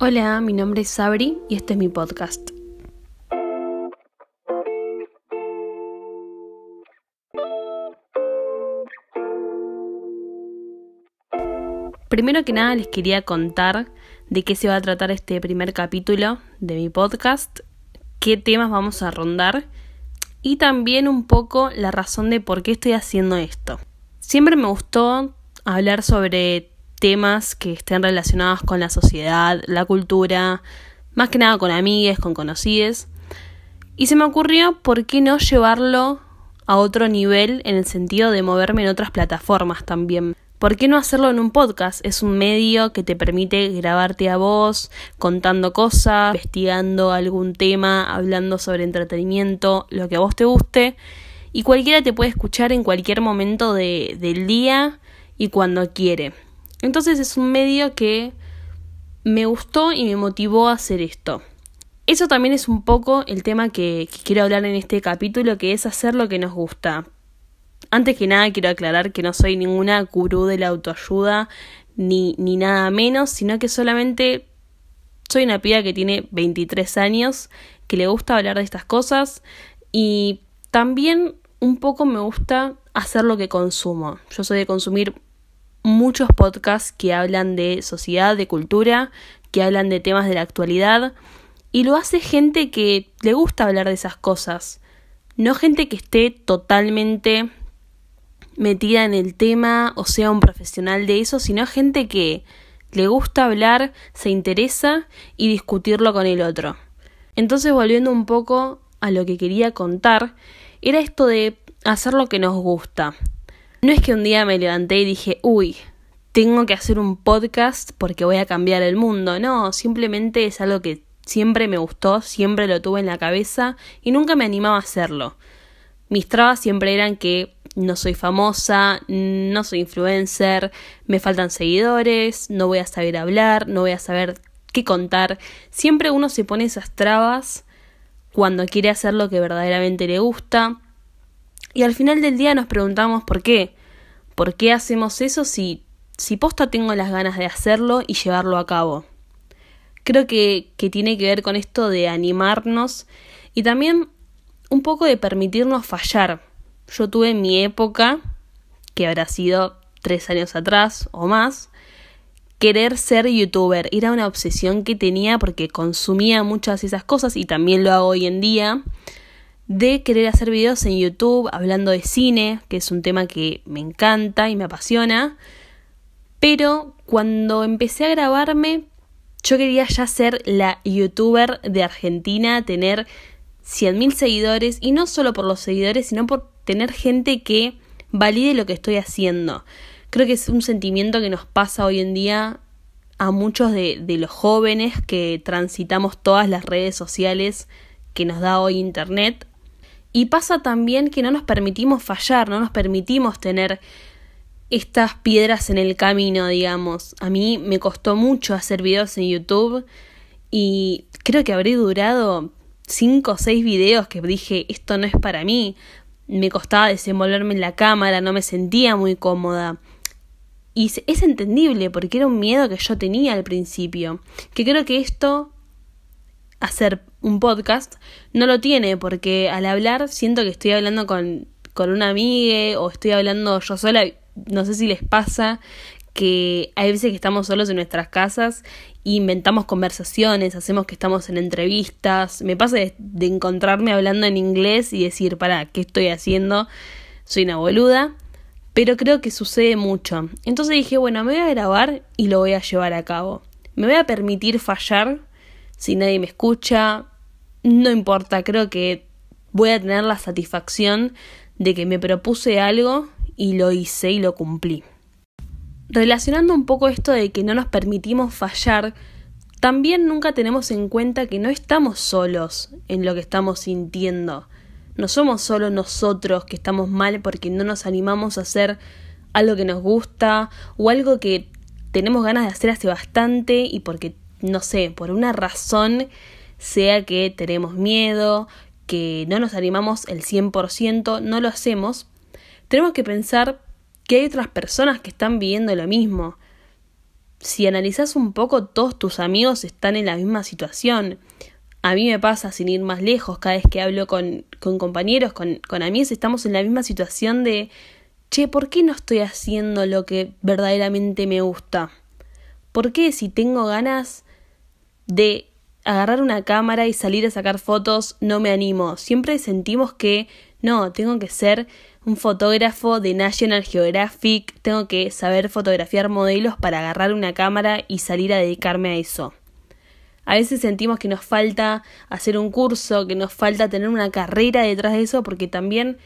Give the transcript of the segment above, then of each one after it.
Hola, mi nombre es Sabri y este es mi podcast. Primero que nada les quería contar de qué se va a tratar este primer capítulo de mi podcast, qué temas vamos a rondar y también un poco la razón de por qué estoy haciendo esto. Siempre me gustó hablar sobre temas que estén relacionados con la sociedad, la cultura, más que nada con amigues, con conocides. Y se me ocurrió por qué no llevarlo a otro nivel en el sentido de moverme en otras plataformas también. ¿Por qué no hacerlo en un podcast? Es un medio que te permite grabarte a voz, contando cosas, investigando algún tema, hablando sobre entretenimiento, lo que a vos te guste. Y cualquiera te puede escuchar en cualquier momento de, del día y cuando quiere. Entonces es un medio que me gustó y me motivó a hacer esto. Eso también es un poco el tema que, quiero hablar en este capítulo, que es hacer lo que nos gusta. Antes que nada quiero aclarar que no soy ninguna gurú de la autoayuda ni, ni nada menos, sino que solamente soy una piba que tiene 23 años, que le gusta hablar de estas cosas y también un poco me gusta hacer lo que consumo. Yo soy de consumir muchos podcasts que hablan de sociedad, de cultura, que hablan de temas de la actualidad y lo hace gente que le gusta hablar de esas cosas, no gente que esté totalmente metida en el tema o sea un profesional de eso, sino gente que le gusta hablar, se interesa y discutirlo con el otro. Entonces, volviendo un poco a lo que quería contar, era esto de hacer lo que nos gusta. No es que un día me levanté y dije, uy, tengo que hacer un podcast porque voy a cambiar el mundo. No, simplemente es algo que siempre me gustó, siempre lo tuve en la cabeza y nunca me animaba a hacerlo. Mis trabas siempre eran que no soy famosa, no soy influencer, me faltan seguidores, no voy a saber hablar, no voy a saber qué contar. Siempre uno se pone esas trabas cuando quiere hacer lo que verdaderamente le gusta. Y al final del día nos preguntamos por qué. ¿Por qué hacemos eso si, si posta tengo las ganas de hacerlo y llevarlo a cabo? Creo que, que tiene que ver con esto de animarnos y también un poco de permitirnos fallar yo tuve mi época, que habrá sido tres años atrás o más, querer ser youtuber. Era una obsesión que tenía porque consumía muchas de esas cosas y también lo hago hoy en día. De querer hacer videos en YouTube hablando de cine, que es un tema que me encanta y me apasiona. Pero cuando empecé a grabarme, yo quería ya ser la youtuber de Argentina, tener 100.000 seguidores y no solo por los seguidores, sino por tener gente que valide lo que estoy haciendo. Creo que es un sentimiento que nos pasa hoy en día a muchos de, de los jóvenes que transitamos todas las redes sociales que nos da hoy Internet. Y pasa también que no nos permitimos fallar, no nos permitimos tener estas piedras en el camino, digamos. A mí me costó mucho hacer videos en YouTube y creo que habré durado cinco o seis videos que dije esto no es para mí me costaba desenvolverme en la cámara, no me sentía muy cómoda. Y es entendible porque era un miedo que yo tenía al principio. Que creo que esto, hacer un podcast, no lo tiene porque al hablar siento que estoy hablando con, con una amiga o estoy hablando yo sola. No sé si les pasa que hay veces que estamos solos en nuestras casas inventamos conversaciones, hacemos que estamos en entrevistas. Me pasa de, encontrarme hablando en inglés y decir, para, ¿qué estoy haciendo? Soy una boluda. Pero creo que sucede mucho. Entonces dije, bueno, me voy a grabar y lo voy a llevar a cabo. Me voy a permitir fallar si nadie me escucha. No importa, creo que voy a tener la satisfacción de que me propuse algo y lo hice y lo cumplí. Relacionando un poco esto de que no nos permitimos fallar, también nunca tenemos en cuenta que no estamos solos en lo que estamos sintiendo. No somos solo nosotros que estamos mal porque no nos animamos a hacer algo que nos gusta o algo que tenemos ganas de hacer hace bastante y porque, no sé, por una razón, sea que tenemos miedo, que no nos animamos el 100%, no lo hacemos, tenemos que pensar que hay otras personas que están viviendo lo mismo. si analizás un poco, todos tus amigos están en la misma situación. A mí me pasa, sin ir más lejos, cada vez que hablo con, con compañeros, con, con amigos, estamos en la misma situación de, che, ¿por qué no estoy haciendo lo que verdaderamente me gusta? ¿Por qué si tengo ganas de agarrar una cámara y salir a sacar fotos no me animo? Siempre sentimos que no, tengo que ser un fotógrafo de National Geographic, tengo que saber fotografiar modelos para agarrar una cámara y salir a dedicarme a eso. A veces sentimos que nos falta hacer un curso, que nos falta tener una carrera detrás de eso, porque también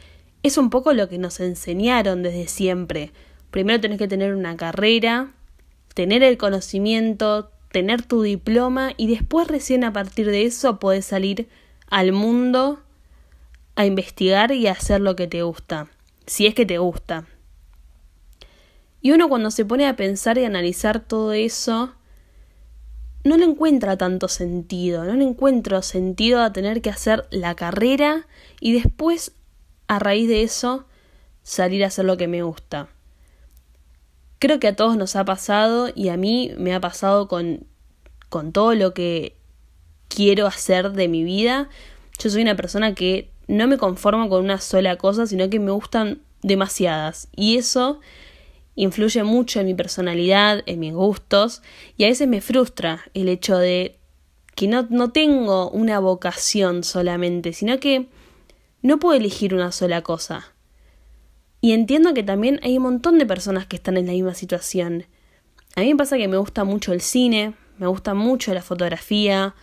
es un poco lo que nos enseñaron desde siempre. Primero tenés que tener una carrera, tener el conocimiento, tener tu diploma y después recién a partir de eso podés salir al mundo a investigar y a hacer lo que te gusta, si es que te gusta. Y uno cuando se pone a pensar y analizar todo eso, no le encuentra tanto sentido, no le encuentro sentido a tener que hacer la carrera y después, a raíz de eso, salir a hacer lo que me gusta. Creo que a todos nos ha pasado y a mí me ha pasado con, con todo lo que quiero hacer de mi vida. Yo soy una persona que no me conformo con una sola cosa, sino que me gustan demasiadas. Y eso influye mucho en mi personalidad, en mis gustos, y a veces me frustra el hecho de que no, no tengo una vocación solamente, sino que no puedo elegir una sola cosa. Y entiendo que también hay un montón de personas que están en la misma situación. A mí me pasa que me gusta mucho el cine, me gusta mucho la fotografía,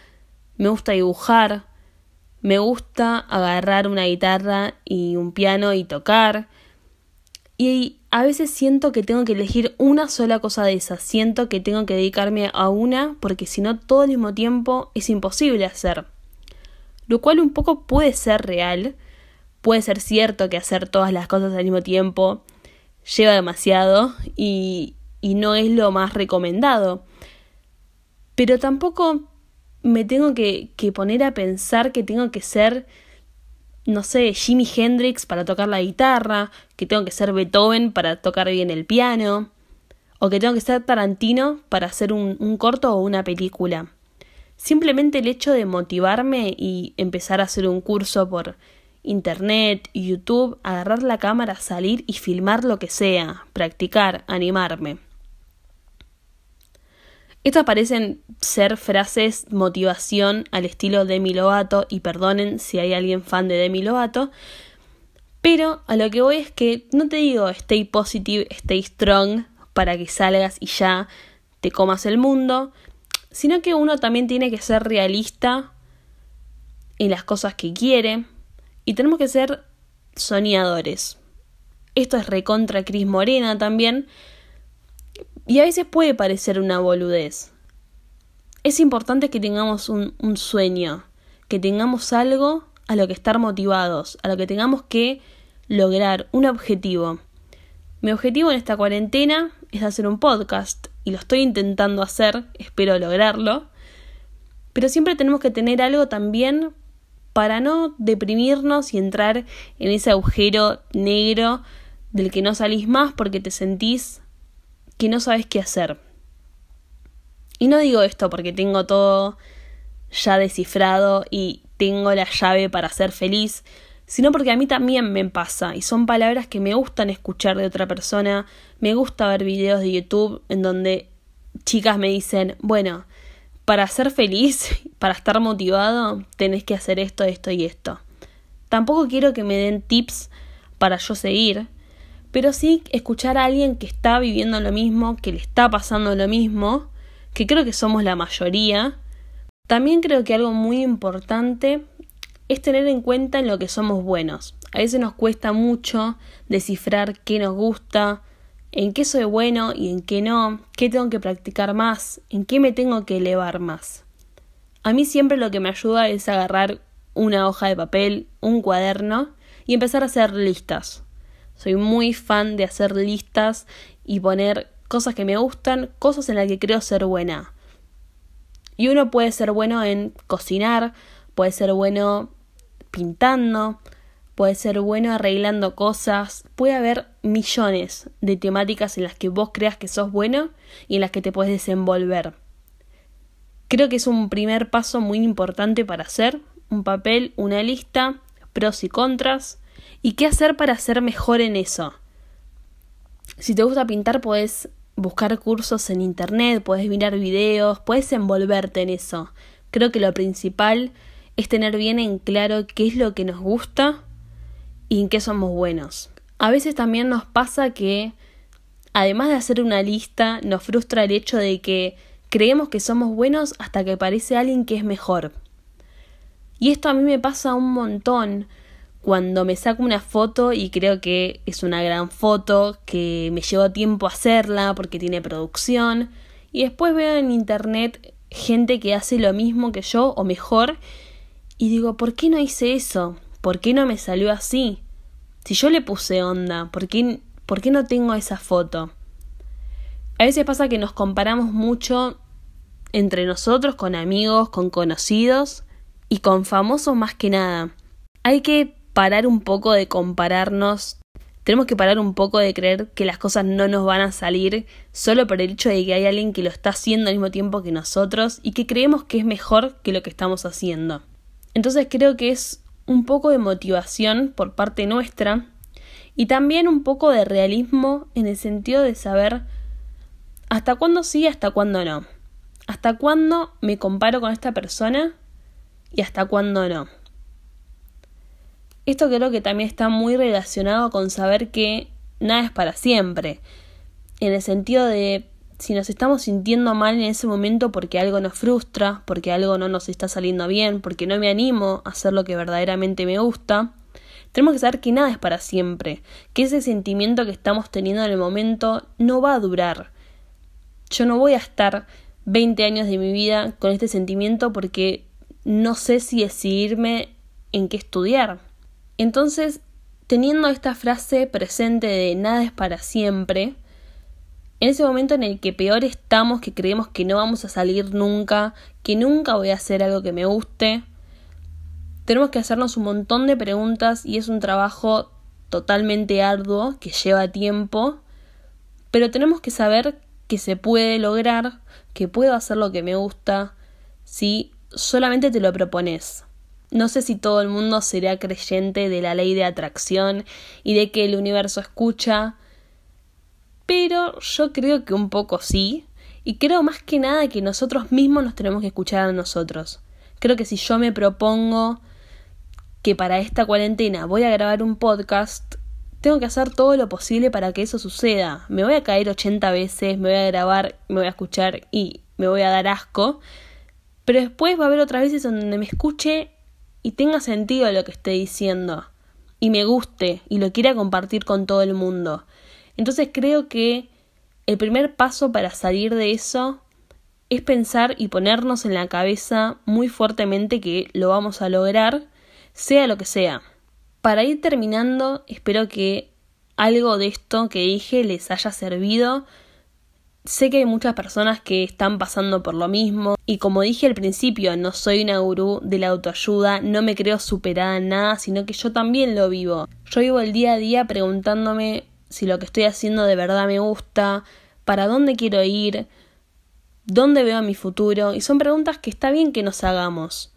me gusta dibujar, me gusta agarrar una guitarra y un piano y tocar, y a veces siento que tengo que elegir una sola cosa de esas, siento que tengo que dedicarme a una porque si no todo al mismo tiempo es imposible hacer. Lo cual un poco puede ser real, puede ser cierto que hacer todas las cosas al mismo tiempo lleva demasiado y, y no es lo más recomendado. Pero tampoco me tengo que, que poner a pensar que tengo que ser no sé, Jimi Hendrix para tocar la guitarra, que tengo que ser Beethoven para tocar bien el piano, o que tengo que ser Tarantino para hacer un, un corto o una película. Simplemente el hecho de motivarme y empezar a hacer un curso por internet, YouTube, agarrar la cámara, salir y filmar lo que sea, practicar, animarme. Estas parecen ser frases motivación al estilo Demi Lovato y perdonen si hay alguien fan de Demi Lovato, pero a lo que voy es que no te digo stay positive, stay strong para que salgas y ya te comas el mundo, sino que uno también tiene que ser realista en las cosas que quiere y tenemos que ser soñadores. Esto es recontra Cris Morena también, y a veces puede parecer una boludez. Es importante que tengamos un, un sueño, que tengamos algo a lo que estar motivados, a lo que tengamos que lograr, un objetivo. Mi objetivo en esta cuarentena es hacer un podcast y lo estoy intentando hacer, espero lograrlo. Pero siempre tenemos que tener algo también para no deprimirnos y entrar en ese agujero negro del que no salís más porque te sentís que no sabes qué hacer. Y no digo esto porque tengo todo ya descifrado y tengo la llave para ser feliz, sino porque a mí también me pasa y son palabras que me gustan escuchar de otra persona, me gusta ver videos de YouTube en donde chicas me dicen, bueno, para ser feliz, para estar motivado, tenés que hacer esto, esto y esto. Tampoco quiero que me den tips para yo seguir, pero sí escuchar a alguien que está viviendo lo mismo, que le está pasando lo mismo, que creo que somos la mayoría. También creo que algo muy importante es tener en cuenta en lo que somos buenos. A veces nos cuesta mucho descifrar qué nos gusta, en qué soy bueno y en qué no, qué tengo que practicar más, en qué me tengo que elevar más. A mí siempre lo que me ayuda es agarrar una hoja de papel, un cuaderno y empezar a hacer listas. Soy muy fan de hacer listas y poner cosas que me gustan, cosas en las que creo ser buena. Y uno puede ser bueno en cocinar, puede ser bueno pintando, puedes ser bueno arreglando cosas, puede haber millones de temáticas en las que vos creas que sos bueno y en las que te puedes desenvolver. Creo que es un primer paso muy importante para hacer un papel, una lista, pros y contras, y qué hacer para ser mejor en eso. Si te gusta pintar, puedes buscar cursos en internet, puedes mirar videos, puedes envolverte en eso. Creo que lo principal es tener bien en claro qué es lo que nos gusta y en qué somos buenos. A veces también nos pasa que, además de hacer una lista, nos frustra el hecho de que creemos que somos buenos hasta que aparece alguien que es mejor. Y esto a mí me pasa un montón cuando me saco una foto y creo que es una gran foto, que me llevó tiempo hacerla porque tiene producción, y después veo en internet gente que hace lo mismo que yo o mejor, y digo, ¿por qué no hice eso? ¿Por qué no me salió así? Si yo le puse onda, ¿por qué, ¿por qué no tengo esa foto? A veces pasa que nos comparamos mucho entre nosotros, con amigos, con conocidos y con famosos más que nada. Hay que parar un poco de compararnos. Tenemos que parar un poco de creer que las cosas no nos van a salir solo por el hecho de que hay alguien que lo está haciendo al mismo tiempo que nosotros y que creemos que es mejor que lo que estamos haciendo. Entonces creo que es un poco de motivación por parte nuestra y también un poco de realismo en el sentido de saber hasta cuándo sí hasta cuándo no. Hasta cuándo me comparo con esta persona y hasta cuándo no. Esto creo que también está muy relacionado con saber que nada es para siempre, en el sentido de si nos estamos sintiendo mal en ese momento porque algo nos frustra, porque algo no nos está saliendo bien, porque no me animo a hacer lo que verdaderamente me gusta, tenemos que saber que nada es para siempre, que ese sentimiento que estamos teniendo en el momento no va a durar. Yo no voy a estar 20 años de mi vida con este sentimiento porque no sé si decidirme en qué estudiar. Entonces, teniendo esta frase presente de nada es para siempre, en ese momento en el que peor estamos, que creemos que no vamos a salir nunca, que nunca voy a hacer algo que me guste, tenemos que hacernos un montón de preguntas y es un trabajo totalmente arduo que lleva tiempo, pero tenemos que saber que se puede lograr, que puedo hacer lo que me gusta, si solamente te lo propones. No sé si todo el mundo será creyente de la ley de atracción y de que el universo escucha, pero yo creo que un poco sí, y creo más que nada que nosotros mismos nos tenemos que escuchar a nosotros. Creo que si yo me propongo que para esta cuarentena voy a grabar un podcast, tengo que hacer todo lo posible para que eso suceda. Me voy a caer 80 veces, me voy a grabar, me voy a escuchar y me voy a dar asco, pero después va a haber otras veces donde me escuche y tenga sentido lo que esté diciendo y me guste y lo quiera compartir con todo el mundo. Entonces creo que el primer paso para salir de eso es pensar y ponernos en la cabeza muy fuertemente que lo vamos a lograr, sea lo que sea. Para ir terminando, espero que algo de esto que dije les haya servido Sé que hay muchas personas que están pasando por lo mismo y como dije al principio, no soy una gurú de la autoayuda, no me creo superada en nada, sino que yo también lo vivo. Yo vivo el día a día preguntándome si lo que estoy haciendo de verdad me gusta, para dónde quiero ir, dónde veo mi futuro y son preguntas que está bien que nos hagamos.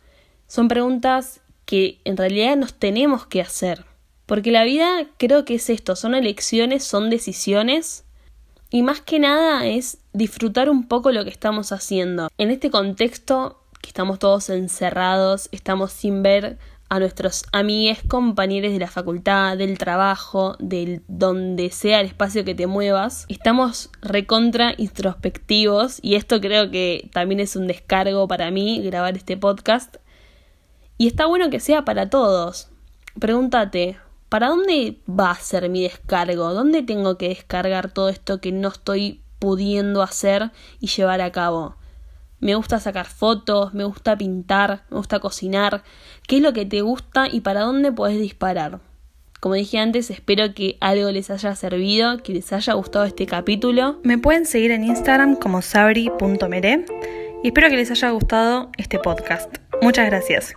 Son preguntas que en realidad nos tenemos que hacer. Porque la vida creo que es esto, son elecciones, son decisiones y más que nada es disfrutar un poco lo que estamos haciendo. En este contexto que estamos todos encerrados, estamos sin ver a nuestros amigues, compañeros de la facultad, del trabajo, del donde sea el espacio que te muevas. Estamos recontra introspectivos y esto creo que también es un descargo para mí grabar este podcast. Y está bueno que sea para todos. Pregúntate, ¿para dónde va a ser mi descargo? ¿Dónde tengo que descargar todo esto que no estoy pudiendo hacer y llevar a cabo? Me gusta sacar fotos, me gusta pintar, me gusta cocinar. ¿Qué es lo que te gusta y para dónde puedes disparar? Como dije antes, espero que algo les haya servido, que les haya gustado este capítulo. Me pueden seguir en Instagram como sabri.mere y espero que les haya gustado este podcast. Muchas gracias.